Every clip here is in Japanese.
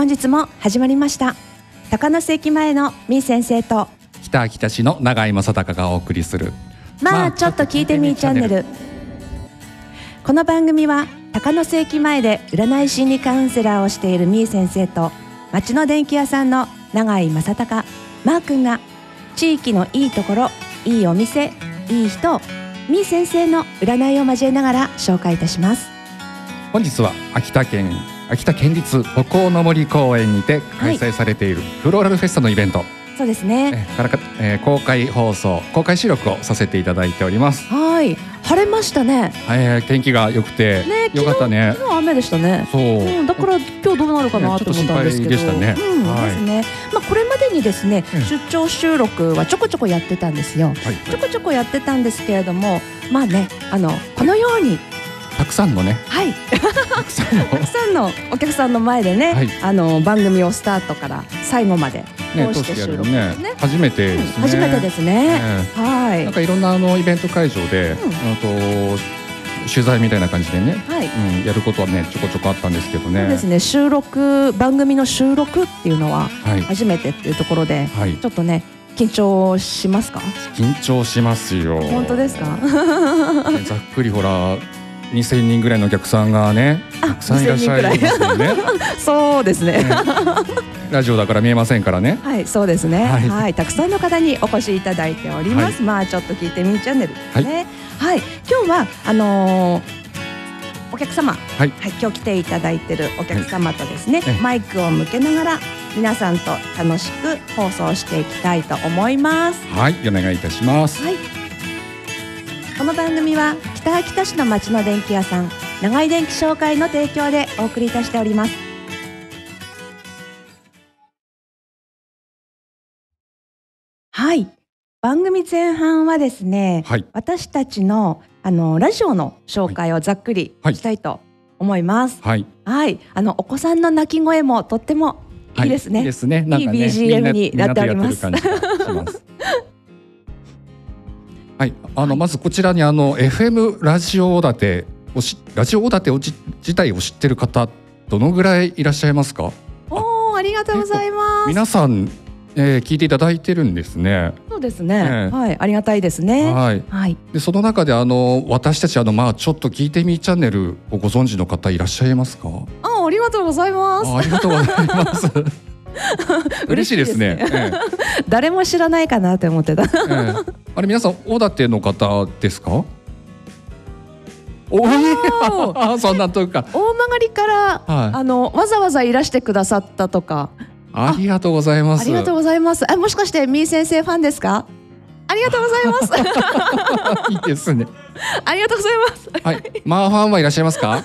本日も始まりました。高野駅前のみー先生と北秋田市の永井正隆がお送りするまあちょっと聞いてみーチャンネル。この番組は高野駅前で占い心理カウンセラーをしているみー先生と町の電気屋さんの永井正隆マー君が地域のいいところいいお店いい人みー先生の占いを交えながら紹介いたします。本日は秋田県秋田県立歩行の森公園にて開催されているフローラルフェスタのイベント、そうですね。えからか、えー公開放送公開収録をさせていただいております、はい。晴れましたね。えー天気が良くて、ねよかったね。昨日雨でしたね。そう、うん、だから今日どうなるかなねと思ったんですけど、ちょっと心配でしたね。うん、はい。ですね。まあこれまでにですね、うん。出張収録はちょこちょこやってたんですよ。はい。ちょこちょこやってたんですけれども、まあね、あのこのように、たくさんのねはい、たくさんのたくさんのお客さんの前でね、はいあの番組をスタートから最後までね通して収録ね。ね初めてうんですね、初めてですね。えはいえなん。かいろんなあのイベント会場で、うんあと取材みたいな感じでね、はい。うん、やることはねちょこちょこあったんですけどね。そうですね。収録番組の収録っていうのははい初めてっていうところで、はいちょっとね緊張しますか？緊張しますよ。本当ですか？ねざっくりほら2000人ぐらいのお客さんがねあたくさんいらっしゃいますよね。そうですね。ねラジオだから見えませんからね。はい、そうですね。は、はいいたくさんの方にお越しいただいております。まあ、ちょっと聞いてみーチャンネルですね。はい、今日は、あのーお客様、はいはい、今日来ていただいてるお客様とですね、ええマイクを向けながら。皆さんと楽しく放送していきたいと思います。はい、お願いいたします。はい。この番組は北秋田市の町の電気屋さん長井電気商会の提供でお送りいたしております。はい。番組前半はですね、はい、私たちのあのラジオの紹介をざっくりはいしたいと思います。はい、はい。あのお子さんの泣き声もとってもいいですね。はいいいですね、いい BGM になっておりますはい、あの、まずこちらにあの FM ラジオ大手をしラジオ大手をじ自体を知ってる方どのぐらいいらっしゃいますか？おお、ありがとうございます。皆さん、えー聞いていただいてるんですね。そうですね。ええはい、ありがたいですね。はい。はい。でその中であの私たちあのまあちょっと聞いてみーチャンネルをご存知の方いらっしゃいますか？あ、ありがとうございます。あありがとうございます。嬉しいですね。嬉しいえ誰も知らないかなって思ってた。えええあれ皆さん大館の方ですか？おいお そんなというか。大曲から、はいあのわざわざいらしてくださったとか。ありがとうございます。ありがとうございます。あ、もしかしてみー先生ファンですか？ありがとうございます。いいですね。ありがとうございます。はい。マーファンはいらっしゃいますか？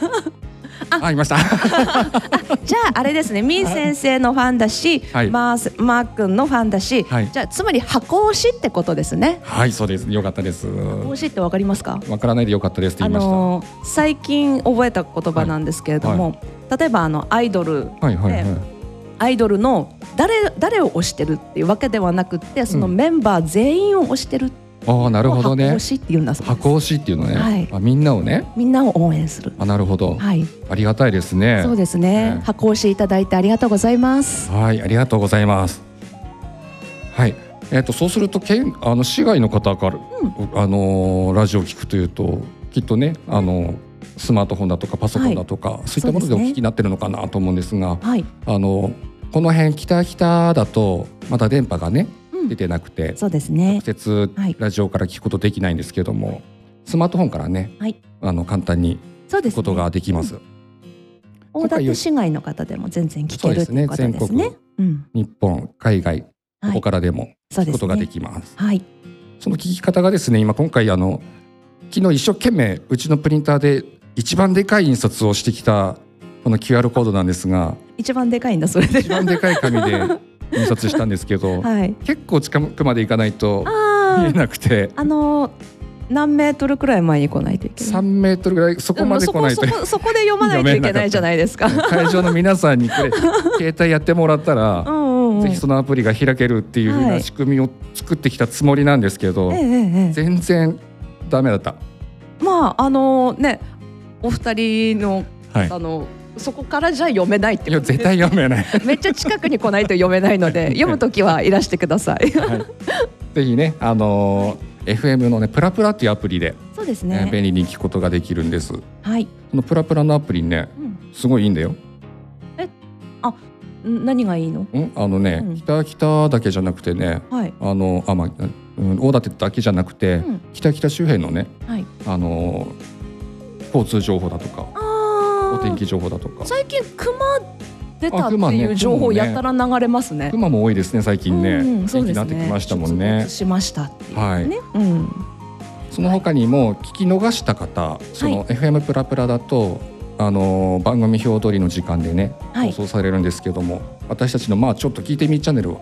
あ、いました。じゃああれですね、みー先生のファンだし、はいマースマー君のファンだし、はいじゃあつまり箱推しってことですね。はい、そうです。よかったです。箱推しってわかりますか？わからないでよかったですあ言いました。のー最近覚えた言葉なんですけれども、例えばあのアイドルはいはいはい。ねアイドルの誰誰を推してるっていうわけではなくってそのメンバー全員を推してるああ、なるほどね箱推。しっていうんだそうです箱推しっていうのね。はいあ、みんなをね。みんなを応援するあ、なるほど。はいありがたいですね。そうですねね箱推しいただいてありがとうございますはい、ありがとうございます。はい、えっ、とそうすると県あの市外の方から、あのーラジオを聞くというときっとねあのスマートフォンだとかパソコンだとか、そういったものでお聞きになってるのかなと思うんですが、はい、あのこの辺北北だとまだ電波がねうん出てなくて、そうですね。直接はい。ラジオから聞くことできないんですけども、スマートフォンからね、はい。あの簡単にそうです、ね、聞くことができます。大館市外の方でも全然聞けるということですね。全国うん。日本海外こはい。こからでも聞くことがでねきます。はい。その聞き方がですね今今回あの昨日一生懸命うちのプリンターで一番でかい印刷をしてきたこの QR コードなんですが一番でかいんだそれで。一番でかい紙で 印刷したんですけど、はい。結構近くまで行かないとあ見えあなくて。あのー何メートルくらい前に来ないといけない？3メートルぐらいそこまで来ないとでも そこで読まないといけないじゃないですか。会場の皆さんにこれ 携帯やってもらったらう、んうんうん。ぜひそのアプリが開けるっていう風はない仕組みを作ってきたつもりなんですけど、ええええええ。全然ダメだった。まああのねお二人のはい。あのそこからじゃあ読めないっていや絶対読めない。めっちゃ近くに来ないと読めないので 読むときはいらしてください。はいぜひねあのー FM のねプラプラっていうアプリで、そうですねね。便利に聞くことができるんです。はい。このプラプラのアプリねうんすごいいいんだよ。ん何がいいの？ん？あのね、うん北北だけじゃなくてねはい。あのあまあ、うん、大館だけじゃなくて、うん北北周辺のねはい。あの交通情報だとかああ。お天気情報だとか最近熊出たっていう情報やたら流れますね。熊も多いですね最近ね、うんうん、そうですね。になってきましたもんねしましたっていうね。はいうん。その他にも聞き逃した方その FM プラプラだとあの番組表通りの時間でねはい放送されるんですけども、私たちのまあちょっと聞いてみチャンネルを、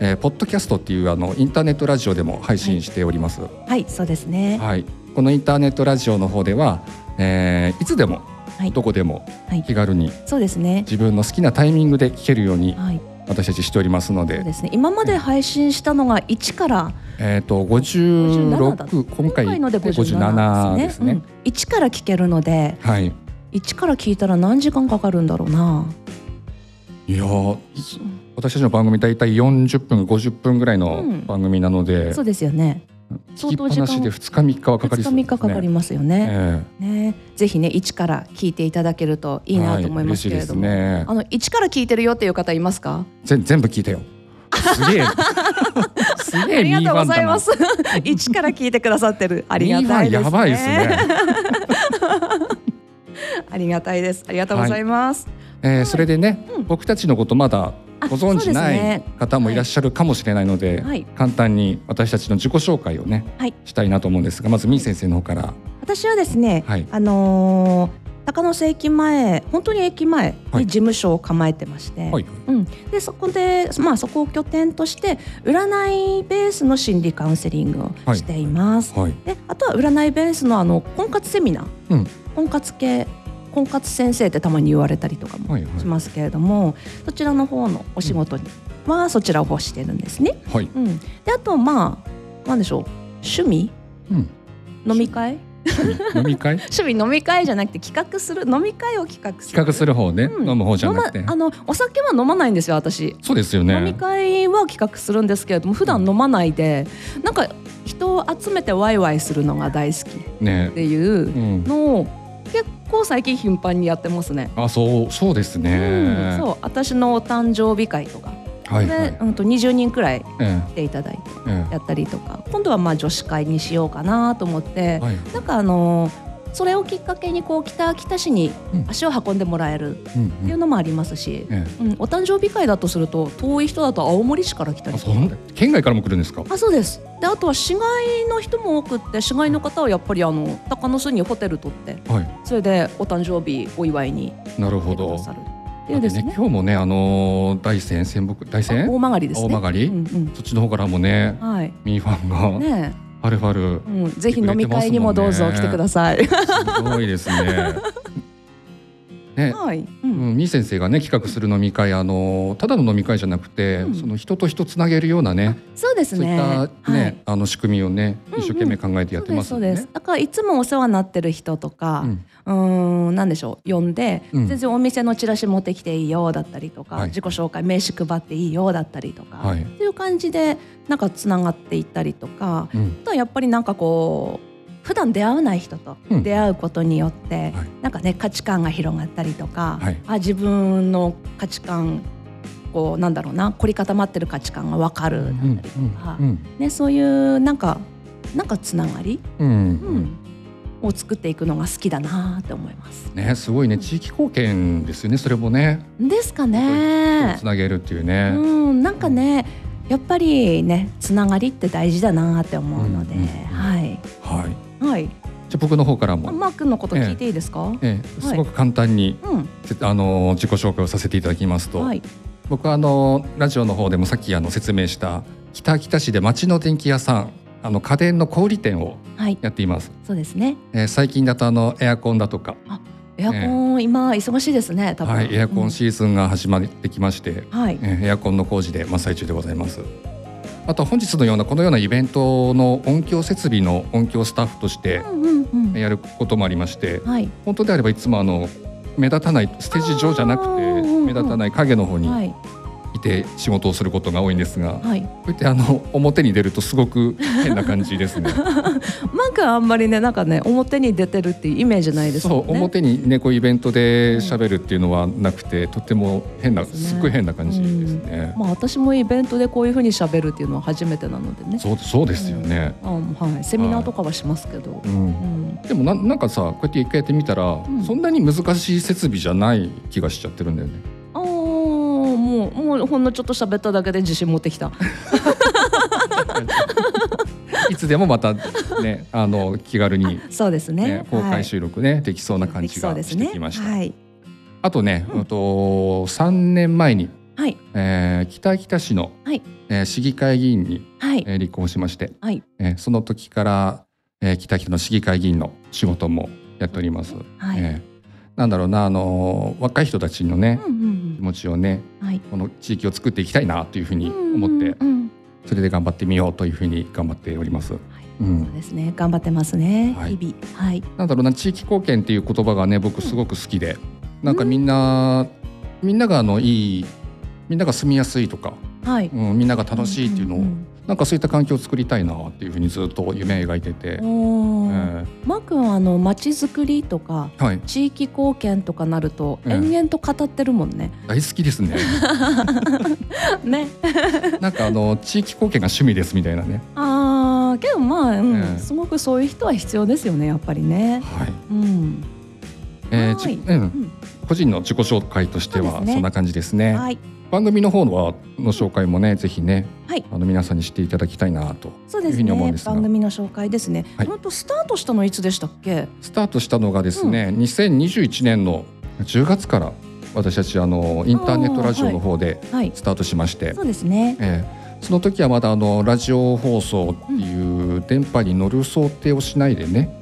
えーポッドキャストっていうあのインターネットラジオでも配信しております。はい、そうですね。はい、このインターネットラジオの方では、えーいつでもはいどこでもはい気軽にそうですね。自分の好きなタイミングで聞けるようにはい、私たちしておりますので、そうですね。今まで配信したのが1からえっ、と57だ56今回のでで57 57でね。ですすね。うん、1から聞けるので、はい。1から聞いたら何時間かかるんだろうな。いやー私たちの番組大体40分50分ぐらいのうん番組なので、そうですよね。聞きっぱなしで2日3日はかかり2日そうです3日かかりね。ますよね。えね、ぜひね1から聞いていただけるといいなと思いますけれども、はいねあの1から聞いてるよっていう方いますか？え全全部聞いたよ。すげえ。すげえありがとうございます。1から聞いてくださってるありがたいですね。やばいですね。ありがたいです。ありがとうございます。えーそれでね、うん僕たちのことまだあご存知ないね。方もいらっしゃるかもしれないので、はい。簡単に私たちの自己紹介をね、はい。したいなと思うんですがまずみー先生の方から。私はですね、はい。あのー高野瀬駅前本当に駅前はい。に事務所を構えてまして、はい。うん、でそこで、まあ、そこを拠点として占いベースの心理カウンセリングをしています。はい。であとは占いベースのあの婚活セミナー、うん。婚活系婚活先生ってたまに言われたりとかもはいはい。しますけれども、そちらの方のお仕事にはそちらを欲してるんですね。はい、うん、であとまあなんでしょう。趣味？うん、飲み会？飲み会？趣味飲み会じゃなくて企画する？飲み会を企画する？企画する方ね、うん。飲む方じゃなくて。飲まあのお酒は飲まないんですよ私、そうですよね。飲み会は企画するんですけれども普段飲まないでなんか人を集めてワイワイするのが大好きっねていううん。のを結構最近頻繁にやってますね。あそうそうですうんね、そう私のお誕生日会とか、はいはい。で、うん、と20人くらいえ来ていただいてええ。やったりとか。今度はまあ女子会にしようかなと思って。え、はい。なんかあのそれをきっかけにこう北秋田市にうん。足を運んでもらえるっうん。ていうのもありますし、ええ。うん、お誕生日会だとすると遠い人だと青森市から来たり県外からも来るんですか？あそうです。であとは市外の人も多くって市外の方はやっぱりあの鷹の巣にホテル取ってはい。それでお誕生日お祝いになるほど。来てくださるっていうですね。今日もねあのー大山仙北大あ山大曲ですね。大曲？うんうん。そっちの方からもねはい。ミーファンがねはるはるえ、うん、ぜひ飲み会にもどうぞ来てください。すごいですね。ね、はい、う、うんん、みー先生がね企画する飲み会あのただの飲み会じゃなくて、うん。その人と人つなげるようなねそうですそういっね。たね、はい。あの仕組みをね一生懸命考えてやってます。そうですそうです。だからいつもお世話になってる人とかうん。うーんなんでしょう呼んで、うん。全然お店のチラシ持ってきていいよだったりとか、はい。自己紹介名刺配っていいよだったりとか、はい。っていう感じでなんかつながっていったりとかうん。あとはやっぱりなんかこう普段出会わない人とうん。出会うことによって、はい。なんかね価値観が広がったりとか、はい。あ自分の価値観こうなんだろうな凝り固まってる価値観が分かる。だったりとか、うん。ね、そういうなんかなんかつながり、うんうん。うん。を作っていくのが好きだなって思います。ねすごいね。地域貢献ですよねそれもね。ですかね。つ。なげるっていうね。うん、なんかねやっぱりねつながりって大事だなって思うので、うんうん。はい。はい。はい。じゃあ僕の方からあも、マー君のこと聞いていいですか？ええ、すごく簡単に、うん、せあの自己紹介をさせていただきますと、はい。僕はあのラジオの方でもさっきあの説明した北秋田市で町の電気屋さんあの家電の小売店をはい。やっています、そうですね。えー最近だとあのエアコンだとか、エアコン、今忙しいですね。多分。はい、エアコンシーズンが始まってきまして、うんはい。えーエアコンの工事で真っ最中でございますあと本日のようなこのようなイベントの音響設備の音響スタッフとしてうんうんうん。やることもありましてはい。本当であればいつもあの目立たないステージ上じゃなくて目立たない影の方にはいいて仕事をすることが多いんですが、こはい。うやってあの表に出るとすごく変な感じですね。マー君はあんまりねなんかね表に出てるっていうイメージないですそう。表にねこうイベントで喋るっていうのはなくて、とても変なねすっごい変な感じですね。まあ私もイベントでこういうふうに喋るっていうのは初めてなのでね。そうそうですよね。あはい。セミナーとかはしますけど。うんうん。でもななんかさこうやって一回やってみたら、んそんなに難しい設備じゃない気がしちゃってるんだよね。もうもうほんのちょっと喋っただけで自信持ってきた。いつでもまたね あの気軽に、そうですね。ね、公開収録ね、できそうな感じがしてきました。はい。あとね、うんあと3年前に、はい。えー北北市の、はいえー市議会議員に、はい。えー立候補しまして、はい。えーその時から、えー北北の市議会議員の仕事もやっております。はい。えーなんだろうなあのー若い人たちのね、うんうん気持ちをねうん。はい。この地域を作っていきたいなというふうに思って、うんうんうんそれで頑張ってみようというふうに頑張っております。うんそうですね。頑張ってますね。はい日々。はい。なんだろうな地域貢献っていう言葉がね僕すごく好きで、なんかみんな、みんながあのいいみんなが住みやすいとか、はい。うん、みんなが楽しいっていうのを、んんなんかそういった環境を作りたいなっていうふうにずっと夢描いてて、うんおー。えマー君はあの街づくりとかーはい。地域貢献とかなるとええ。延々と語ってるもんね。大好きですね。ね。なんかあの地域貢献が趣味ですみたいなね。ああけどまあ、うんええ。すごくそういう人は必要ですよねやっぱりね。はい、うん。えーうん、個人の自己紹介としてはそんな感じですね。はい。番組の方はの紹介もねぜひねはい。あの皆さんにしていただきたいなとそうですいうふうに思うんねですが番組の紹介ですね。はい本当スタートしたのいつでしたっけ？スタートしたのがですね、2021年の10月から私たちあのインターネットラジオの方ではい。スタートしまして、そうですね。えーその時はまだあのラジオ放送っていう電波に乗る想定をしないでね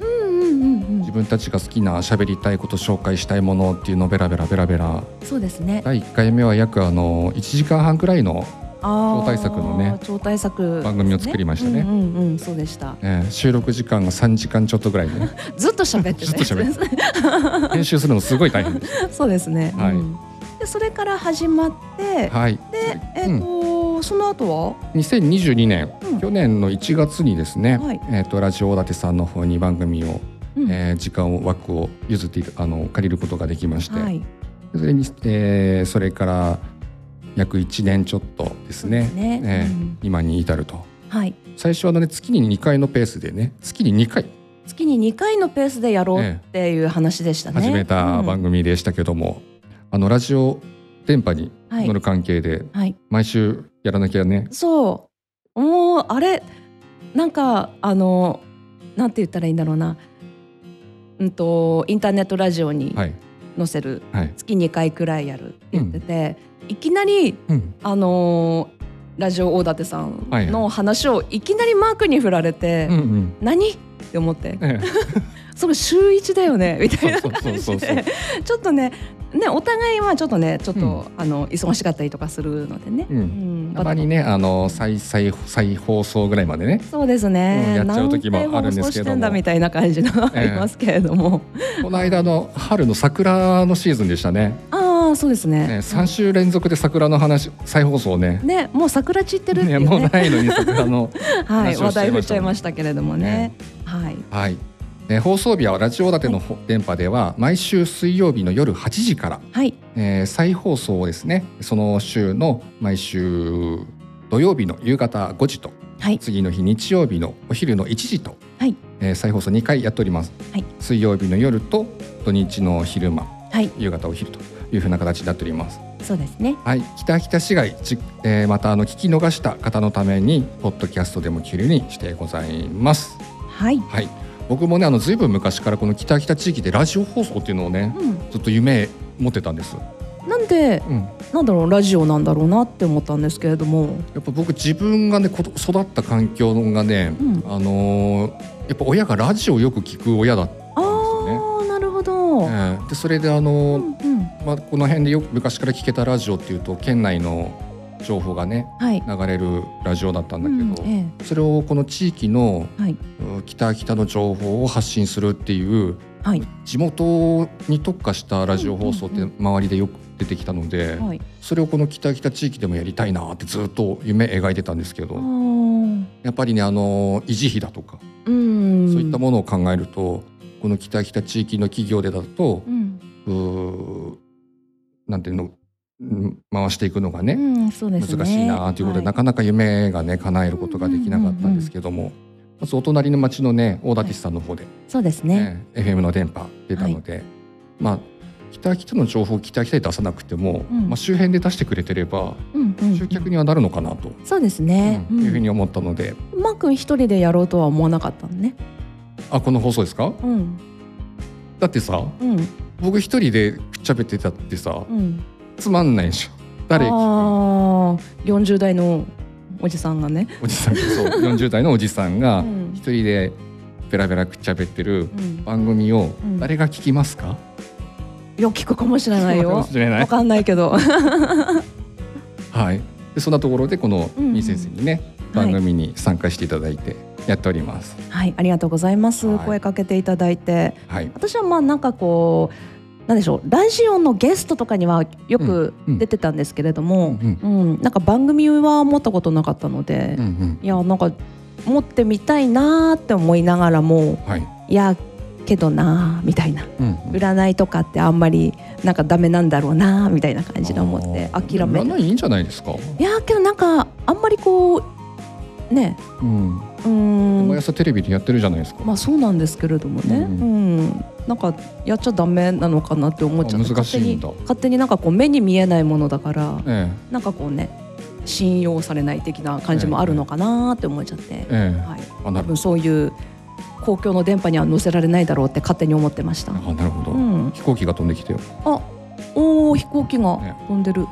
うんうんうんうん自。分たちが好きな喋りたいこと紹介したいものっていうのをベラベラベラベラそうですね。第1回目は約あの1時間半くらいの。超大作のね超大作、番組を作りましたねうんうんうんそうでした。えー収録時間が3時間ちょっとぐらいね ずっと喋ってずっと喋って 編集するのすごい大変です。そうですね。はいうんでそれから始まって、はい、でえっ、と、その後は？2022年、うん去年の1月にですね、はいえー、とラジオ大館さんの方に番組を、うん。えー時間を枠を譲っていたあの借りることができまして、はい。それに、えーそれから約1年ちょっとですね。ですね。えーうん。今に至ると。はい。最初はね月に2回のペースでね月に2回。月に2回のペースでやろうっていう話でしたね。始めた番組でしたけども、あのラジオ電波にはい。乗る関係ではい。毎週やらなきゃね、そう。もうあれなんかあのなんて言ったらいいんだろうな。うんとインターネットラジオにはい。載せる、はい、月2回くらいやるって言ってて、いきなりうん、あのーラジオ大館さんはいはい。の話をいきなりマークに振られて、うんうん。何？って思って。え それ週一だよね？みたいな感じで。ちょっとねねお互いはちょっとねちょっと、うんあの忙しかったりとかするのでね、うん。うん。たまにねあの再再再放送ぐらいまでね。そうですね、うんやっちゃう時もあるんですけども。何回放送してんだみたいな感じのがありますけれども、この間の春の桜のシーズンでしたね。ああそうですね。ね3週連続で桜の話再放送ね。ねもう桜散ってるっていねうね。もうないのに桜の はい、話を話題振っちゃいしてましたもんましたけれどもね。はい。はい、ね、放送日はラジオ立てのほ電波では毎週水曜日の夜8時から、はい。えー再放送をですねその週の毎週土曜日の夕方5時とはい。次の日日曜日のお昼の1時と、はい。えー再放送2回やっております、はい。水曜日の夜と土日の昼間はい。夕方お昼というふうな形になっております。そうですね。はい、北秋田市街、じえーまたあの聞き逃した方のためにポッドキャストでも聞けるようにしてございます。はい、はい、僕もねあのずいぶん昔からこの北秋田地域でラジオ放送っていうのをねうずっと夢持ってたんです。ん、なんでうん、なんだろうラジオなんだろうなって思ったんですけれども、やっぱ僕自分がねこと育った環境がね、うん、あのーやっぱ親がラジオをよく聞く親だったんですあよね。あなるほど、えーでそれであのうーんうん、まあ、この辺でよく昔から聞けたラジオっていうと県内の情報がねはい。流れるラジオだったんだけど、うんえそれをこの地域のえはい。うん北秋田の情報を発信するっていうはい。地元に特化したラジオ放送って周りでよく出てきたので、はい。それをこの北北地域でもやりたいなってずっと夢描いてたんですけど、やっぱりねあの維持費だとか、うん。そういったものを考えるとこの北北地域の企業でだとう、ん。うーなんていうのうん回していくのがね、うんね。難しいなということで、はい。なかなか夢がね叶えることができなかったんですけども、まずお隣の町のね大館市さんの方で、そうですね。ね FM の電波出たので、まあ北北の情報を北北で出さなくても、うん。まあ、周辺で出してくれてればうんうん集客にはなるのかなと、そうですね。うんいうふうに思ったので。マー君一人でやろうとは思わなかったのね。あこの放送ですか？うん。だってさうん。僕一人でくっちゃべってたってさうんつまんないでしょ。誰？ああ40代のおじさんがね。おじさんそう。40代のおじさんがうん。一人でペラペラくっちゃべってるうん。番組をうん。誰が聞きますか、いや聞くかもしれないよ。わかんないけど。はい。でそんなところでこのうん。うんみー先生にね、番組に参加していただいてやっております。はいありがとうございます、はい。声かけていただいて。はい、私はまあなんかこうなんでしょうラジオのゲストとかにはよくうんうん。出てたんですけれども、うんうん。なんか番組は持ったことなかったので、うんうん。いやなんか持ってみたいなーって思いながらもはい、いやけどなーみたいな。うんうん。占いとかってあんまりなんかダメなんだろうなーみたいな感じで思って諦めて占いいいんじゃないですか？いやけどなんかあんまりこうね。うん、うーん。毎朝テレビでやってるじゃないですか。まあそうなんですけれどもね、ううん。んなんかやっちゃダメなのかなって思っちゃって。あ難しいんだ。勝手になんかこう目に見えないものだからえなんかこうね信用されない的な感じもあるのかなって思っちゃって、ええ。えはい、多分そういう公共の電波には載せられないだろうって勝手に思ってました。あなるほど、うん、飛行機が飛んできてよ。あおー飛行機がね。飛んでる。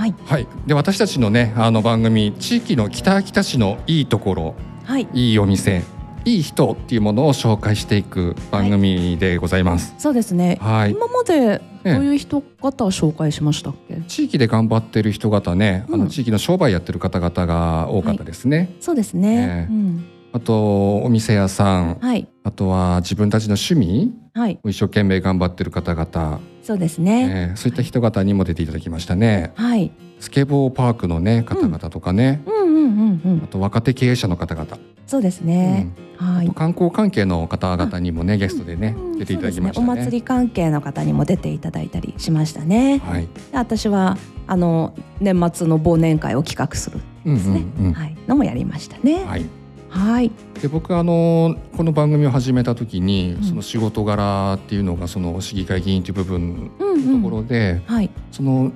はいはい。で私たちのねあの番組地域の北秋田市のいいところ、はいいいお店、いい人っていうものを紹介していく番組でございます。そうですね。はい。今までええどういう人方を紹介しましたっけ？地域で頑張ってる人方ね、あうんの地域の商売やってる方々が多かったですね。そうですね。ええうん、あとお店屋さん、はいあとは自分たちの趣味はいを一生懸命頑張ってる方々、そうですね。ええそういった人方にも出ていただきましたね。はい。スケボーパークのね方々とかね、うんうんうんうんあ。と若手経営者の方々、そうですね。はいうんあと。観光関係の方々にもねゲストでね、うん出ていただきましたね。ねお祭り関係の方にも出ていただいたりしましたね。はい。で私はあの年末の忘年会を企画するうんですね。うんうん。はい。のもやりましたね。はい。はい。で僕あのこの番組を始めた時に、うん。その仕事柄っていうのがその市議会議員という部分うんうん。のところで、はい。その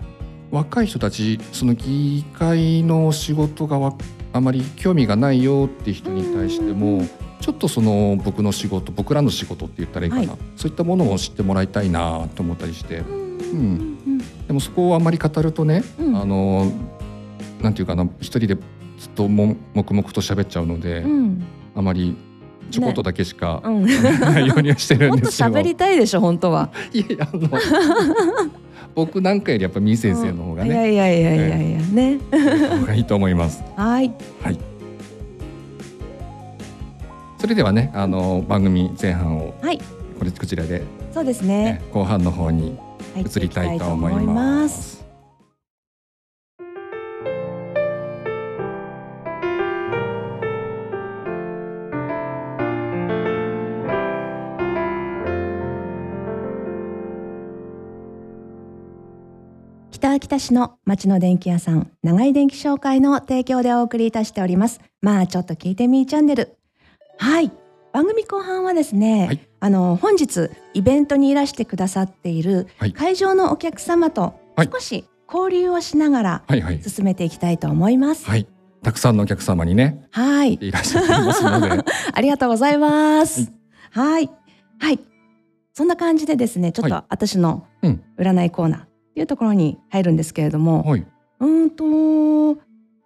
若い人たちその議会の仕事がわあまり興味がないよって人に対しても、うんちょっとその僕の仕事僕らの仕事って言ったらいいかな、はい。そういったものを知ってもらいたいなと思ったりして。うん。うん。でもそこをあまり語るとね、うん。あのなんていうかな一人でとも黙々と喋っちゃうので、うん。うん。あまりちょこっとだけしか、うん。ないようにはしてるんですけど。喋りたいでしょ本当は。いやあの 僕なんかよりやっぱみー先生の方がいやね、いやいやいやいやね。いいと思います。はい。はい。それではねあの番組前半をはい。これこちらで、そうですねね。後半の方に移りたいと思います。秋田市の町の電気屋さん長井電気商会の提供でお送りいたしておりますまあちょっと聞いてみーチャンネルはい番組後半はですね、はいあの本日イベントにいらしてくださっている会場のお客様と少し交流をしながら進めていきたいと思いますはい。たくさんのお客様にねはいいらっしゃっていますので、ありがとうございます。はい。はい。そんな感じでですね、ちょっと私の占いコーナーっていうところに入るんですけれども、はい。うーんと、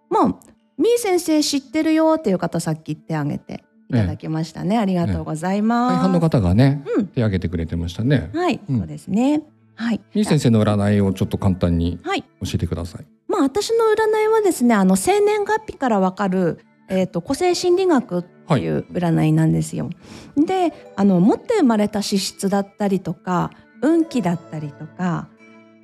まあ、みー先生知ってるよっていう方さっき言ってあげていただきましたね。ありがとうございます。大半の方がねうん。手挙げてくれてましたね。はい、うんそうですね。はい。みー先生の占いをちょっと簡単にはい。教えてください。まあ私の占いはですね、あの生年月日からわかるえっ、と個性心理学っていう占いなんですよ。で、あの持って生まれた資質だったりとか、運気だったりとか。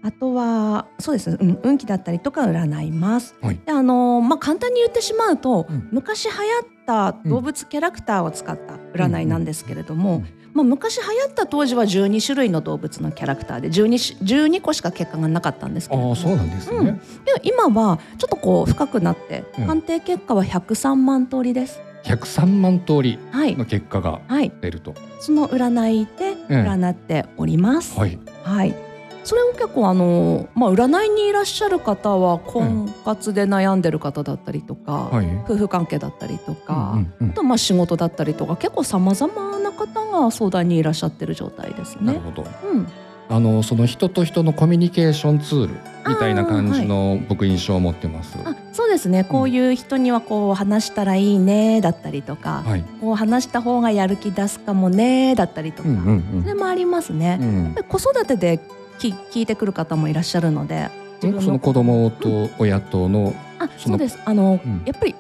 あとはそうです、うん、運気だったりとか占います。はいであのまあ簡単に言ってしまうと、うん昔流行った動物キャラクターを使った占いなんですけれども、うんまあ、昔流行った当時は12種類の動物のキャラクターで 12, 種12個しか結果がなかったんですけれどもああそうなんですね。うんで今はちょっとこう深くなってうん鑑定結果は103万通りです。103万通りはいの結果がはい、出ると。その占いで占っております。はい。はい。それを結構あのまあ占いにいらっしゃる方は婚活で悩んでる方だったりとか、はい。夫婦関係だったりとか、うんうんあとまあ仕事だったりとか結構さまざまな方が相談にいらっしゃってる状態ですね。なるほど。うん、あのその人と人のコミュニケーションツールみたいな感じの僕印象を持ってます。あそうですねこういう人にはこう話したらいいねだったりとか、はい。こう話した方がやる気出すかもねだったりとか、うんうんそれもありますね。うん。子育てでき聞いてくる方もいらっしゃるので。その子供と親との、あそのそうです。あの、うん。やっぱり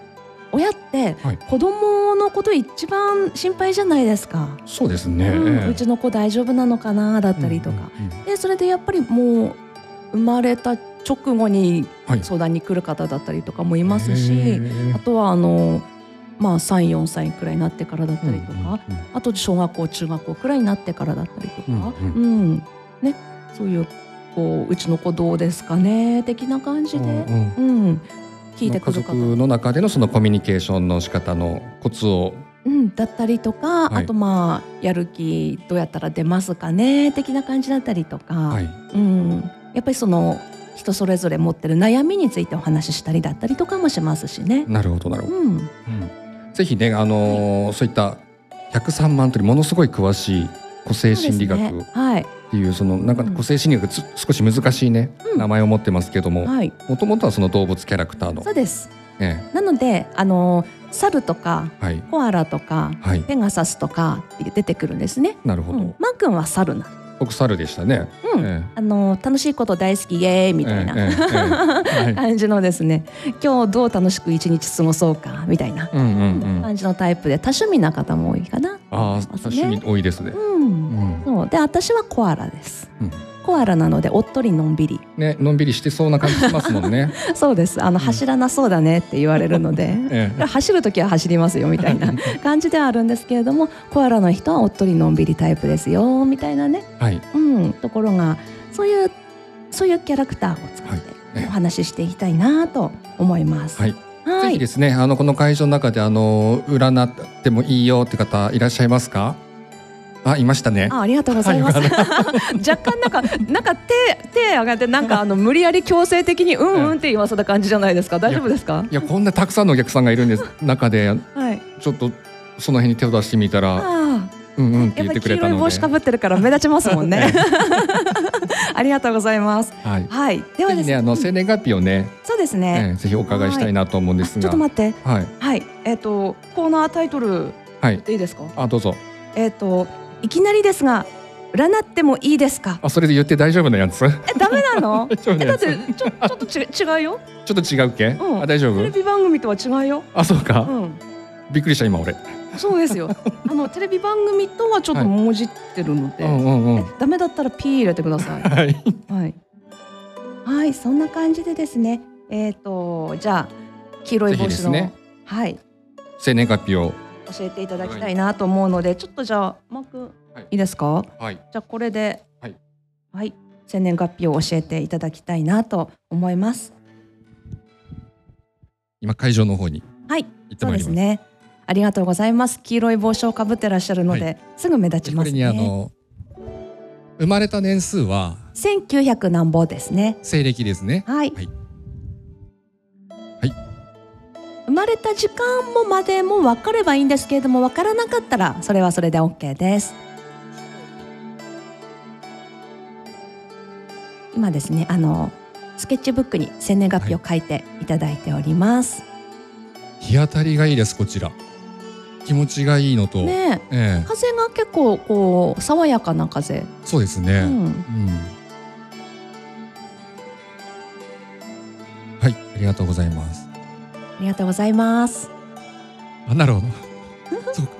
親ってはい。子供のこと一番心配じゃないですか、そうですね。うん。うちの子大丈夫なのかなだったりとか、うんうんうんでそれでやっぱりもう生まれた直後にはい。相談に来る方だったりとかもいますへしー。あとはあのまあ34歳くらいになってからだったりとか、うんうんうん。あと小学校中学校くらいになってからだったりとか、うん。うん。ね、そういうこううちの子どうですかね的な感じで、うんうん。うん。聞いてく家る方、族の中でのそのコミュニケーションの仕方のコツを。うん、だったりとか、はい。あとまあやる気どうやったら出ますかね的な感じだったりとか、はい。うん、やっぱりその人それぞれ持ってる悩みについてお話ししたりだったりとかもしますしね。なるほどなるほど。うん、うん。ぜひねあのーそういった103万というものすごい詳しい個性心理学。ね。はい、っていうそのなんかうん個性心理学つ少し難しいね、うん。名前を持ってますけどもはい、もともとはその動物キャラクターの。そうです。えなのであの猿とかコアラとかはい。ペガサスとかって出てくるんですね。なるほど、うん、マー君は猿な僕猿でしたね、の。うん、えあの楽しいこと大好きイエーイえみたいな、えええええはい。感じのですね。今日どう楽しく一日過ごそうかみたいな。感じのタイプで多趣味な方も多いかな。あね。趣味多いですね、うん。うん。そう。で私はコアラです、うんコアラなのでおっとりのんびり。ねのんびりしてそうな感じしますもんね、そうです。あの走らなそうだねって言われるので。ええ。走る時は走りますよみたいな 感じではあるんですけれどもコアラの人はおっとりのんびりタイプですよみたいなね、はい。うん、ところがそういうそういうキャラクターを使はい。ってお話ししていきたいなと思います。はい。はい。ぜひですねあのこの会場の中であの占ってもいいよって方いらっしゃいますか？あいましたねあありがとうございます。はい 若干なんかなんか手手上がってなんかあの無理やり強制的にうんうんって言わせた感じじゃないですか。大丈夫ですか？いやこんなたくさんのお客さんがいるんです中ではい。ちょっとその辺に手を出してみたら。うんうんって言ってくれたので色い帽子かぶってるから目立ちますもんね。ありがとうございます。はいはい。ではぜひねあの生年月日をね、そうですえね。えぜひお伺いしたいなと思うんですがあちょっと待って。はいはい。えっ、とコーナータイトルはいでいいですか？あどうぞえっ、といきなりですが占ってもいいですか？あそれで言って大丈夫なやつ？えダメなの？えだってちょちょっとち違うよ。ちょっと違うっけ、うんあ大丈夫？テレビ番組とは違うよ。あそうか、うん。びっくりした今俺そうですよ。あのテレビ番組とはちょっともじってるので、うんうんうんえダメだったらピー入れてください。はいはい。はい、そんな感じでですね。えっ、とじゃあ黄色い帽子の、ねはい生年月日を教えていただきたいなと思うので、ちょっとじゃあマーク、はいい、いですか？はいじゃあこれではい、はい、生年月日を教えていただきたいなと思います。今会場の方にはい、そうですね。ありがとうございます。黄色い帽子をかぶってらっしゃるので、はすぐ目立ちますね。にあの生まれた年数は？1900何ぼですね。西暦ですねはい。はい生まれた時間もまでも分かればいいんですけれども分からなかったらそれはそれで OK です。今ですねあのスケッチブックに生年月日を書いていただいております。日当たりがいいですこちら。気持ちがいいのと、ねえ。ええ。風が結構こう爽やかな風。そうですね、うん、うん。はいありがとうございますありがとうございます。あなるほどそう。か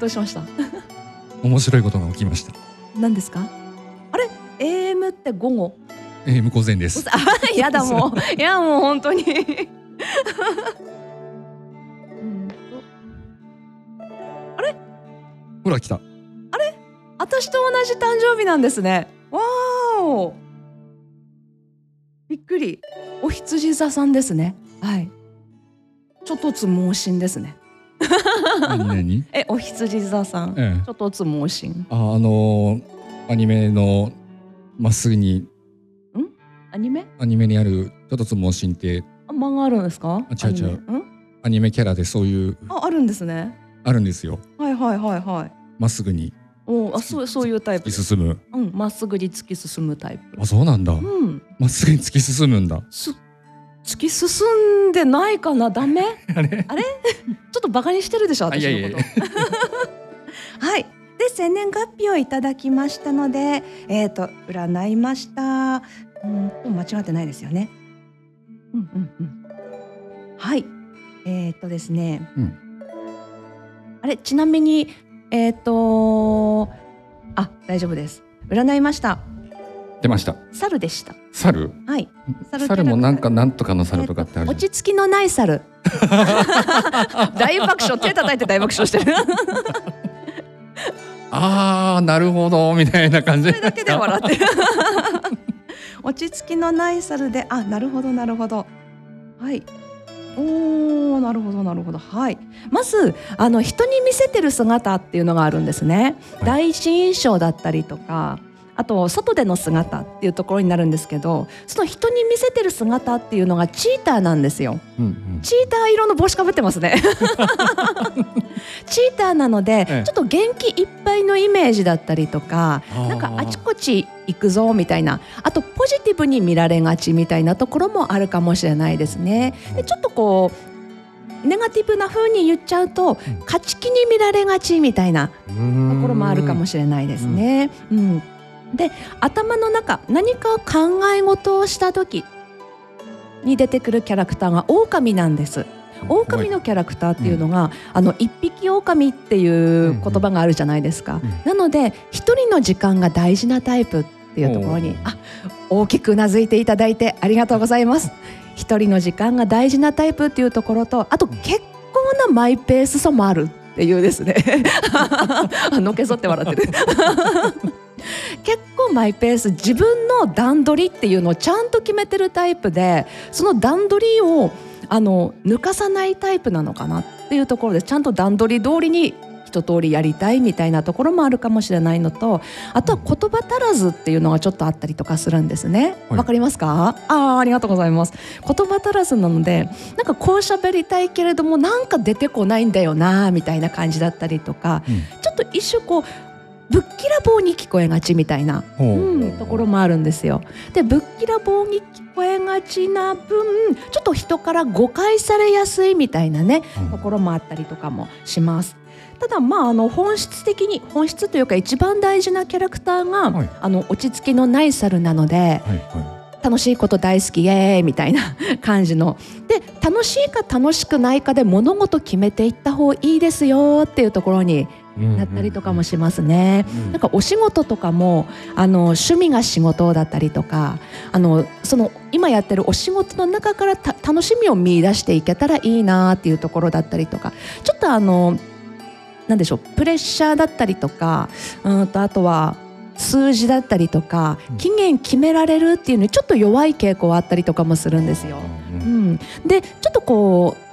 どうしました？面白いことが起きました。何ですか？あれ？AM って午後？えー、向前です。あ やだもう。いやもう本当に。うんと。ほら来た。私と同じ誕生日なんですね。わーお。びっくり。お羊座さんですね。はいちょっとつ盲信ですね。何？何？えお羊座さんええ。ちょっとつ盲信。ああのーアニメのまっすぐにアニメ？アニメにあるちょっとつ盲信ってあ漫画あるんですか？あ違う違う。アニメ？ん？アニメキャラでそういうああるんですね。あるんですよ。はいはいはいはい。まっすぐに。おあそうそういうタイプ。突き進む。うんまっすぐに突き進むタイプ。あそうなんだ。うん。まっすぐに突き進むんだ。す突き進んでないかな？ダメ？あれ？ちょっとバカにしてるでしょ私のこと。はい。で生年月日をいただきましたのでえっ、と占いました。うんと間違ってないですよね。うんうんうん。はい。えっ、とですね、うん。あれ？ちなみにえっ、とあ大丈夫です。占いました出ました。猿でした。猿？はい。猿猿もなんかなんとかの猿とかってあるじ落ち着きのない猿。大爆笑。手叩いて大爆笑してる。あーなるほど。みたいな感じ。それだけで笑ってる。落ち着きのない猿であなるほどなるほど。はい。おーなるほどなるほど。はい。まずあの人に見せてる姿っていうのがあるんですね、はい。第一印象だったりとかあと外での姿っていうところになるんですけどその人に見せてる姿っていうのがチーターなんですよ。うんうん。チーター色の帽子かぶってますね。チーターなので、ええ。ちょっと元気いっぱいのイメージだったりとかなんかあちこち行くぞみたいなあとポジティブに見られがちみたいなところもあるかもしれないですね。でちょっとこうネガティブな風に言っちゃうと勝ち気に見られがちみたいなとところもあるかもしれないですね。うんで頭の中何かを考え事をした時に出てくるキャラクターが狼なんです。狼のキャラクターっていうのが、あの一匹狼っていう言葉があるじゃないですか。うんなので一人の時間が大事なタイプっていうところにあ大きくうなずいていただいてありがとうございます。一人の時間が大事なタイプっていうところとあと結構なマイペースさもあるっていうですね。あ のけぞって笑ってる。結構マイペース自分の段取りっていうのをちゃんと決めてるタイプでその段取りをあの抜かさないタイプなのかなっていうところでちゃんと段取り通りに一通りやりたいみたいなところもあるかもしれないのとあとは言葉足らずっていうのがちょっとあったりとかするんですね。わ、はい。かりますか？あーありがとうございます。言葉足らずなのでなんかこう喋りたいけれどもなんか出てこないんだよなみたいな感じだったりとかうん。ちょっと一瞬こうぶっきらぼうに聞こえがちみたいなうん、ところもあるんですよ。でぶっきらぼうに聞こえがちな分ちょっと人から誤解されやすいみたいなねうん。ところもあったりとかもします。ただまああの本質的に本質というか一番大事なキャラクターが、はい。あの落ち着きのない猿なのではいは楽しいこと大好きイエーイみたいな感じの。で楽しいか楽しくないかで物事決めていった方がいいですよっていうところにいなったりとかもしますね。うん。なんかお仕事とかもあの趣味が仕事だったりとかあのその今やってるお仕事の中からた楽しみを見出していけたらいいなっていうところだったりとかちょっとあのなんでしょうプレッシャーだったりとかうんとあとは数字だったりとかうん。期限決められるっていうのにちょっと弱い傾向あったりとかもするんですよ。ううん。ん、でちょっとこう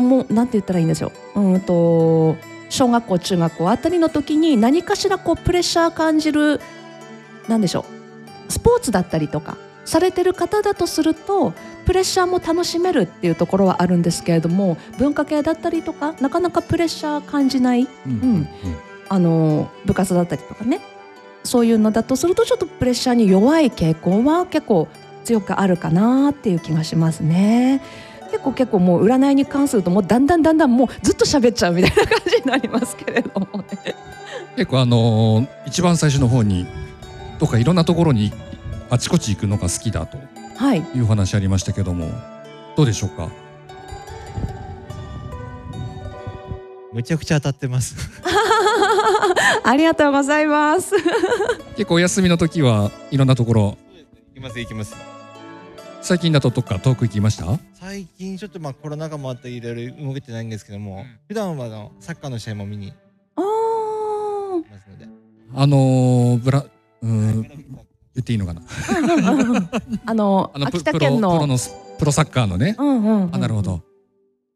もうなんて言ったらいいんでしょううんと小学校中学校あたりの時に何かしらこうプレッシャー感じるなんでしょうスポーツだったりとかされてる方だとするとプレッシャーも楽しめるっていうところはあるんですけれども文化系だったりとかなかなかプレッシャー感じないうんうんあの部活だったりとかねそういうのだとするとちょっとプレッシャーに弱い傾向は結構強くあるかなっていう気がしますね。結構結構もう占いに関するともうだんだんだんだんもうずっと喋っちゃうみたいな感じになりますけれどもね。結構あのー一番最初の方にとかいろんなところにあちこち行くのが好きだとはい。いうお話ありましたけどもどうでしょうか？めちゃくちゃ当たってます。ありがとうございます。結構お休みの時はいろんなところ行きます行きます。最近だとどっか遠く行きました？最近ちょっとまあコロナ禍もあっていろいろ動けてないんですけども、うん普段はあのサッカーの試合も見にあー行きますので。あのーブラうーん言っていいのかな？あのあのプ秋田プロプロ県の。のプロサッカーのねうんうんうんあなるほど。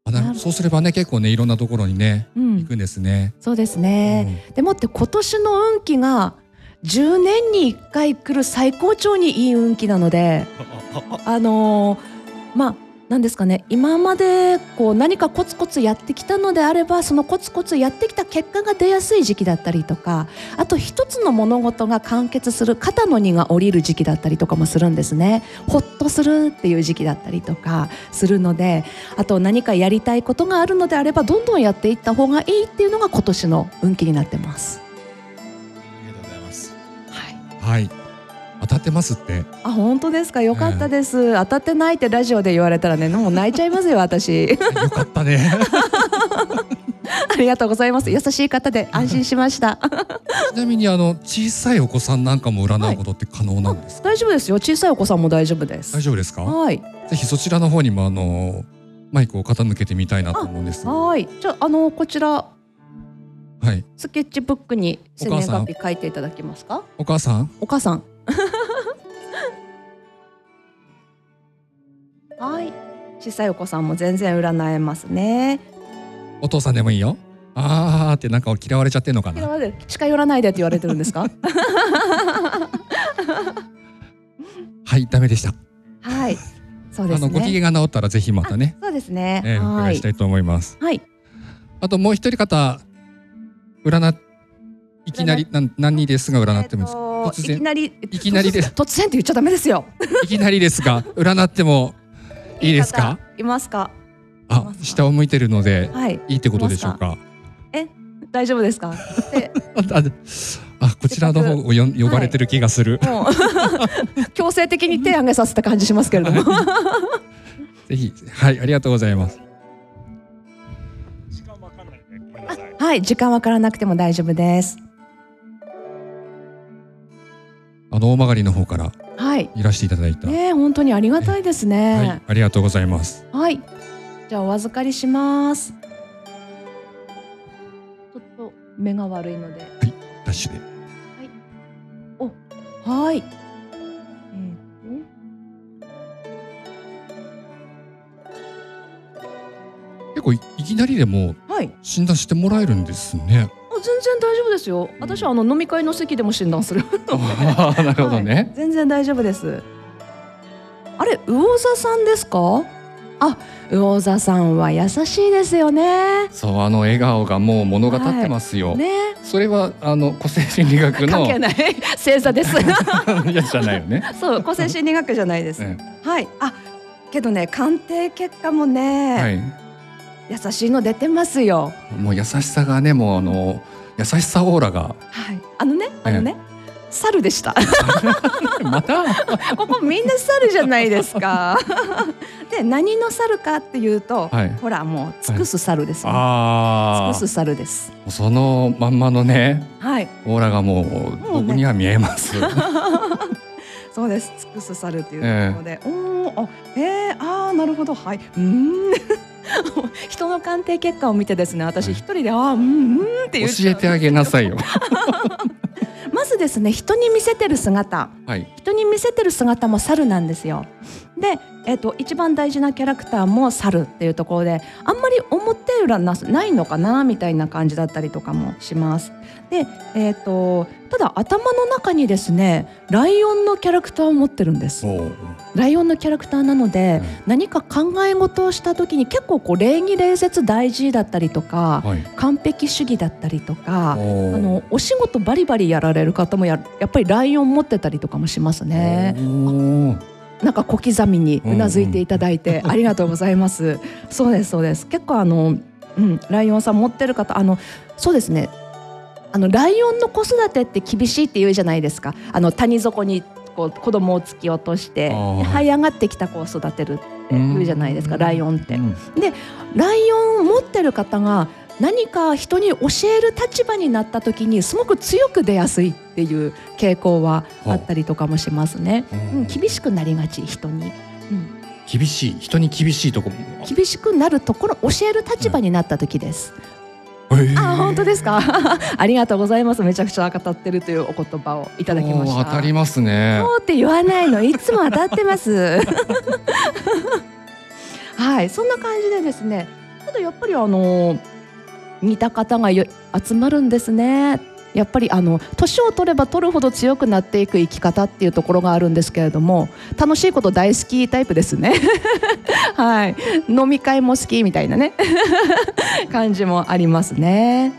あななるるそうすればね結構ねいろんなところにねうん行くんですね。そうですね。でもって今年の運気が10年に1回来る最高潮にいい運気なので、あのーまあなんですかね今までこう何かコツコツやってきたのであればそのコツコツやってきた結果が出やすい時期だったりとかあと一つの物事が完結する肩の荷が下りる時期だったりとかもするんですねほっとするっていう時期だったりとかするのであと何かやりたいことがあるのであればどんどんやっていった方がいいっていうのが今年の運気になってます。はい。はい当たってますって。あ本当ですか？よかったです、当たってないってラジオで言われたらねもう泣いちゃいますよ 私。よかったね。ありがとうございます。優しい方で安心しました。ちなみにあの小さいお子さんなんかも占うことって可能なんですか？大丈夫ですよ。小さいお子さんも大丈夫です。大丈夫ですか？はい。ぜひそちらの方にもあのマイクを傾けてみたいなと思うんです。ははい。じゃああのこちらい。スケッチブックに生年月日書いていただけますか？お母さん？お母さん はい小さいお子さんも全然占えますねお父さんでもいいよ。あーってなんか嫌われちゃってんのかな？嫌われる近寄らないでって言われてるんですか？はい、ダメでした。はいそうであすねのご機嫌が治ったらぜひまたね、そうですね、えー、おはい伺いしたいと思います。はいあともう一人方占いきなりなん何人ですが占ってもいいですか？えーと突然いきなりいきなりです 突然って言っちゃダメですよ いきなりですが占ってもいいですか？方いますか？いあ下を向いてるのではいいいってことでしょうか？大丈夫ですか？であこちらの方をよ呼ばれてる気がする。もう強制的に手挙げさせた感じしますけれどもぜひはいありがとうございます。はい時間わからなくても大丈夫ですあの大曲の方からはいいらしていただいた。ねえ本当にありがたいですはいねありがとうございます。はい、じゃあお預かりしますちょっと目が悪いのでダッシュで。はい。えー結構いいきなりでもとはい。診断してもらえるんですね。あ全然大丈夫ですよ。私はあの飲み会の席でも診断する。なるほどね。はい全然大丈夫です。あれ魚座さんですか？あ、魚座さんは優しいですよね。そうあの笑顔がもう物語ってますよ。ね、それはあの個性心理学の関係ない星座です。やつじゃないよね。そう、個性心理学じゃないです。えはい。あ、けどね、鑑定結果もえね、はい。優しいの出てますよ。もう優しさがねもうあの優しさオーラがはい。あのね、あのね、猿でした。また？ここみんな猿じゃないですか。で何の猿かっていうと、はい。ほらもう尽くす猿です、ねあ尽くす猿です。あそのまんまのねはい、オーラがもう僕には見えます。そうです。尽くす猿っていうところで、おお、あ、えー、あーなるほど、はい。うーん。人の鑑定結果を見てですね、私はい一人で、あー、うん、うんって教えてあげなさいよ。まずですね、人に見せてる姿、はい。人に見せてる姿も猿なんですよ。で、えっ、と一番大事なキャラクターも猿っていうところで、あんまり表裏なないのかなみたいな感じだったりとかもします。で、えっ、とただ頭の中にですね、ライオンのキャラクターを持ってるんです。ライオンのキャラクターなので、うん何か考え事をした時に結構こう礼儀礼節大事だったりとか、はい。完璧主義だったりとか。あのお仕事バリバリやられる方もややっぱりライオン持ってたりとかもしますね。なんか小刻みにうなずいていただいてありがとうございます。そうですそうです。結構あのうんライオンさん持ってる方あのそうですね。あのライオンの子育てって厳しいって言うじゃないですか。あの谷底にこう子供を突き落として這い上がってきた子を育てるって言うじゃないですか。ライオンってう。んライオンを持ってる方が何か人に教える立場になった時にすごく強く出やすいっていう傾向はあったりとかもしますね。ううんん、厳しくなりがち人に、うん、厳しい人に厳しいとこ厳しくなるところ教える立場になった時です。へー。あ本当ですか？ありがとうございます。めちゃくちゃ語ってるというお言葉をいただきました。当たりますね。そうって言わないの。いつも当たってます。はいそんな感じでですねただやっぱりあの似た方がよ集まるんですね。やっぱりあの年を取れば取るほど強くなっていく生き方っていうところがあるんですけれども楽しいこと大好きタイプですね。はい。飲み会も好きみたいなね。感じもありますね。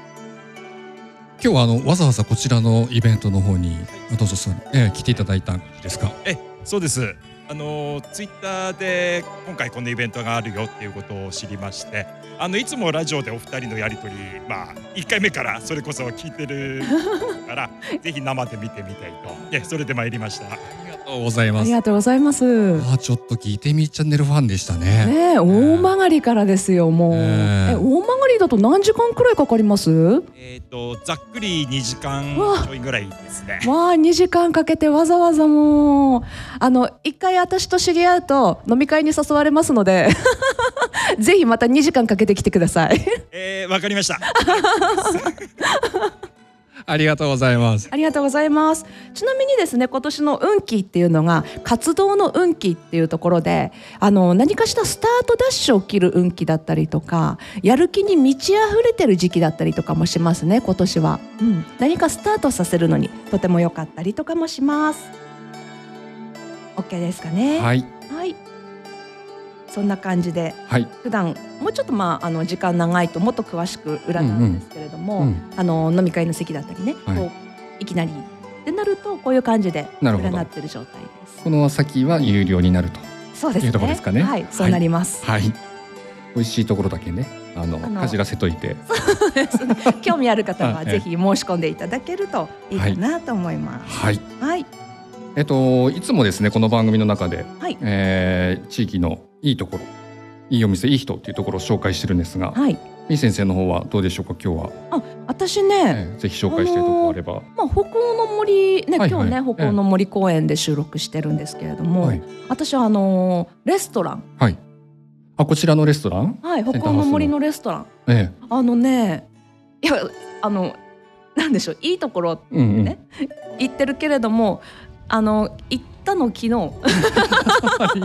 今日はあのわざわざこちらのイベントの方にどうぞさん、えー来ていただいたんですか？えそうですあのツイッターで今回こんなイベントがあるよっていうことを知りましてあのいつもラジオでお二人のやりとりまあ1回目からそれこそ聞いてるから ぜひ生で見てみたいと。えそれで参りましたとうございあます。りがとうございます。あーちょっと聞いてみチャンネルファンでしたね。ねえ大曲りからですよもう、ねえ。え大曲りだと何時間くらいかかります？わえっ、とざっくり2時間ちょいぐらいですね。あ2時間かけてわざわざもう。あの一回私と知り合うと飲み会に誘われますので ぜひまた2時間かけてきてください。えーわかりました ありがとうございます。ありがとうございます。ちなみにですね今年の運気っていうのが活動の運気っていうところであの何かしらスタートダッシュを切る運気だったりとかやる気に満ち溢れてる時期だったりとかもしますね今年は、うん、何かスタートさせるのにとても良かったりとかもします。OK ですかね。はい。はいそんな感じではい。普段もうちょっとまああの時間長いともっと詳しく占うんですけれども、うんあの飲み会の席だったりね、はい。こういきなりってなるとこういう感じで占ってる状態です。この先は有料になると。そうですね。いうところですかね。はい、そうなります。はい。美味しいところだけねあのかじらせといて。興味ある方ははい。ぜひ申し込んでいただけるといいかなと思います。はい。はい、えっといつもですねこの番組の中で、はい、えー地域のいいところいいお店いい人っていうところを紹介してるんですが、はい。みー先生の方はどうでしょうか？今日は、あ、私ね、えーぜひ紹介しているところあれば、まあ北欧の森ね、はいはい。今日ね北欧の森公園で収録してるんですけれども、はい。私はあのーレストラン、はい。あこちらのレストラン？はい、北欧の森のレストラン、えあのね、いやあのなんでしょう、いいところえうんうん、ね行ってるけれどもあの行ったの昨日。行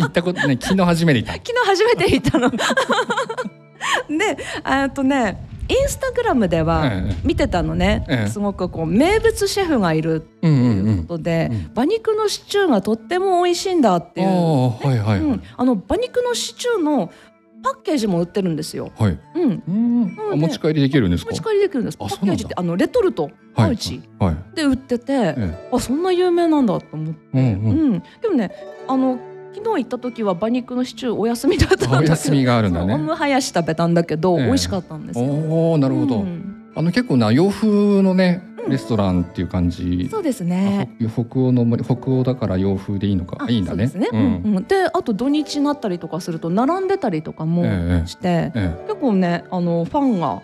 ったことね昨日初めて行った。昨日初めて行ったの。であとねインスタグラムではええ見てたのね、ええすごくこう名物シェフがいるってうんうんいううんことで、うん。馬肉のシチューがとっても美味しいんだっていう、ああはいはい、うん、あの馬肉のシチューのパッケージも売ってるんですよ。はい。うん、うん。なのであ持ち帰りできるんですか？持ち帰りできるんです。パあッケージってあのレトルトパウチはい。で売ってて、えあそんな有名なんだと思って。えうんうん。うん、でもねあの昨日行った時は馬肉のシチューお休みだったんだけどあお休みがあるんだね。オムハヤシ食べたんだけど、ええ。美味しかったんですよ。おおなるほど、うん。あの結構な洋風のねうんレストランっていう感じ、そうですあね。ほ北欧の森北欧だから洋風でいいのか。あいいんだね。そうですね。ううん。んうん、であと土日になったりとかすると並んでたりとかもええして、ええ。結構ねあのファンが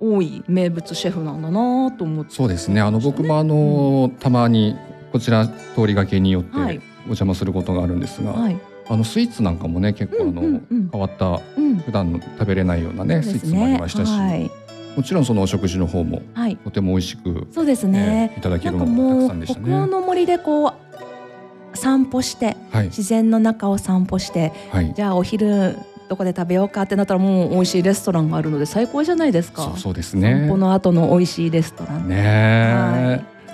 多い名物シェフなんだなと思って。そうですね。あの僕もあの、たまにこちら通りがけによってはい。お邪魔することがあるんですが、はい。あのスイーツなんかもね結構あの、うんうんうん。変わったうん。普段の食べれないようなねそうですスイーツもありましたし、はい。もちろんそのお食事の方もはい。とても美味しく、そうですねえ。えいただけるものがたくさんでした北欧ね。の森でこう散歩してはい自然の中を散歩してはいじゃあお昼どこで食べようかってなったらもう美味しいレストランがあるので最高じゃないですか。そうです散ね歩。の後の美味しいレストラン。ね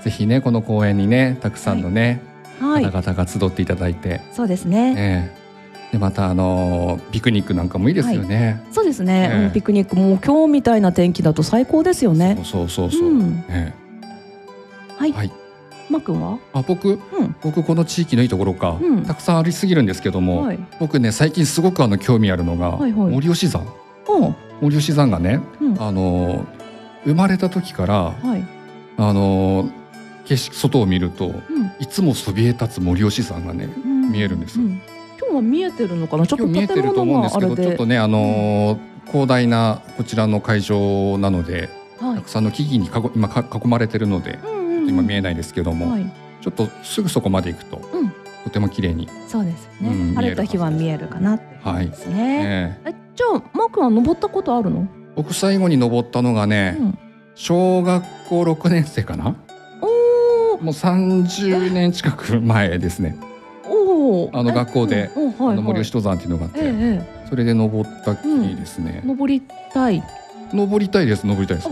え、ぜひねこの公園にねたくさんのね、はい。方々が集っていただいて、そうですね。ねえでまたあのピクニックなんかもいいですよね。そうですね、えピクニックもう今日みたいな天気だと最高ですよね。そうそうそうそう。うんねはい。はいまーくんは？あ僕？うん。僕この地域のいいところか、うんたくさんありすぎるんですけども、はい。僕ね最近すごくあの興味あるのが、はいはい森吉山。森吉山がねうん。あの生まれた時からはい。あの景色外を見るとうん。いつもそびえ立つ森吉山がねうん見えるんですようん今日は見えてるのかな？ちょっと見えてると思うんですけどちょっとねあの広大なこちらの会場なので、はい。たくさんの木々にかご今か囲まれてるので、うんうんうん。今見えないですけども、はい。ちょっとすぐそこまで行くと、うん。とても綺麗に、そうですよね、うん晴れた日は見えるかなってはいですね、えええ。じゃあマー君は登ったことあるの、僕最後に登ったのがね、うん、小学校6年生かな？おー。もう30年近く前ですねあの学校でうんうん。はいはい。あの森吉登山っていうのがあって、えええそれで登ったきりですね。え、登りたい。登りたいです登りたいです、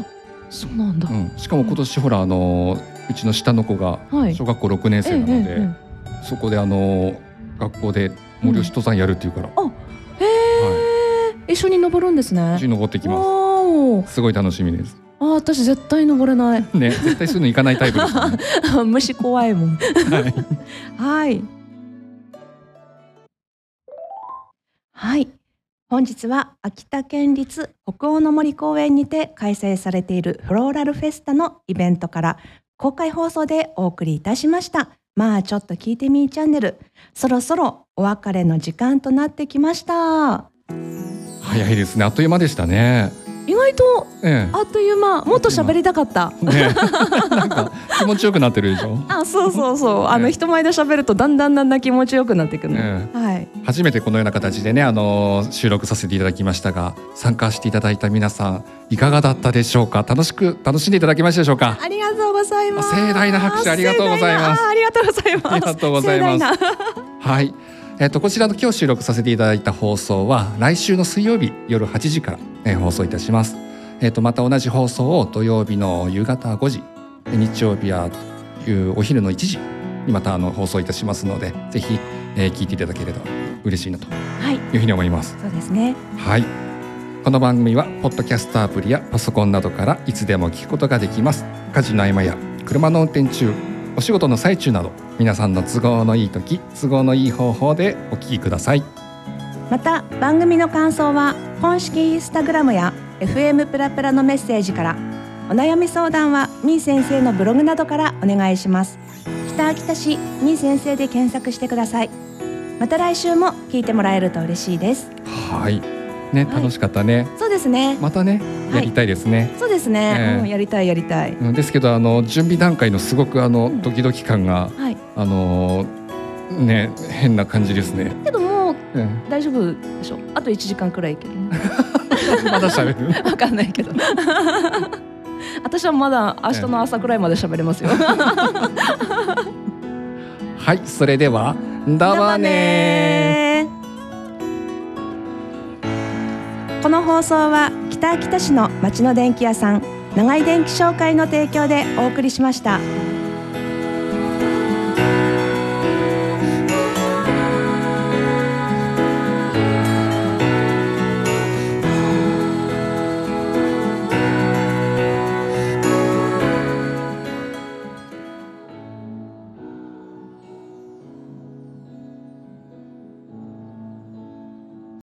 そうなんだ、うん、しかも今年ほらあのうちの下の子がはい。小学校6年生なので、えええそこであの学校で森吉登山やるっていうから、えへえ、一緒に登るんですね。一緒に登ってきます。すごい楽しみです。あー私絶対登れない。ね絶対そういうの行かないタイプですよね。虫怖いもん。はい。はい。はい。本日は秋田県立北欧の森公園にて開催されているフローラルフェスタのイベントから公開放送でお送りいたしました。まあちょっと聞いてみーチャンネル。そろそろお別れの時間となってきました。早いですねあっという間でしたね意外とえあっという間、もっと喋りたかった。えね なんか気持ちよくなってるでしょ？あ、そうそうそう。あのね人前で喋るとだんだんだんだん気持ちよくなってくるの。えはい。初めてこのような形でねあの収録させていただきましたが参加していただいた皆さんいかがだったでしょうか？楽しく楽しんでいただけましたでしょうか？ありがとうございます。盛大な拍手ありがとうございますあありがとうございます。ありがとうございます盛大な はい。えっとこちらの今日収録させていただいた放送は来週の水曜日夜8時から、えー放送いたします。えっとまた同じ放送を土曜日の夕方5時、えー日曜日は夕お昼の1時にまたあの放送いたしますので、ぜひ、えー聞いていただければ嬉しいなとはい、いうふうに思います。そうですね。はい。この番組はポッドキャストアプリやパソコンなどからいつでも聞くことができます。家事の合間や車の運転中、お仕事の最中など皆さんの都合のいい時、都合のいい方法でお聞きください。また番組の感想は公式インスタグラムや FM プラプラのメッセージからお悩み相談はみー先生のブログなどからお願いします北秋田市みー先生で検索してくださいまた来週も聞いてもらえると嬉しいですはい。ね、はい。楽しかったね。そうですね。またね、はい。やりたいですね。そうですね、ええ。うん、やりたいやりたい。うんですけど、あの準備段階のすごくあの、うん。ドキドキ感が、はい。あのーね、変な感じですね。けどもううん、大丈夫でしょあと1時間くらいいける。まだ喋る？わかんないけど。私はまだ明日の朝くらいまで喋れますよ。はい、それでは、だわねこの放送は北秋田市の町の電気屋さん長井電気商会の提供でお送りしました。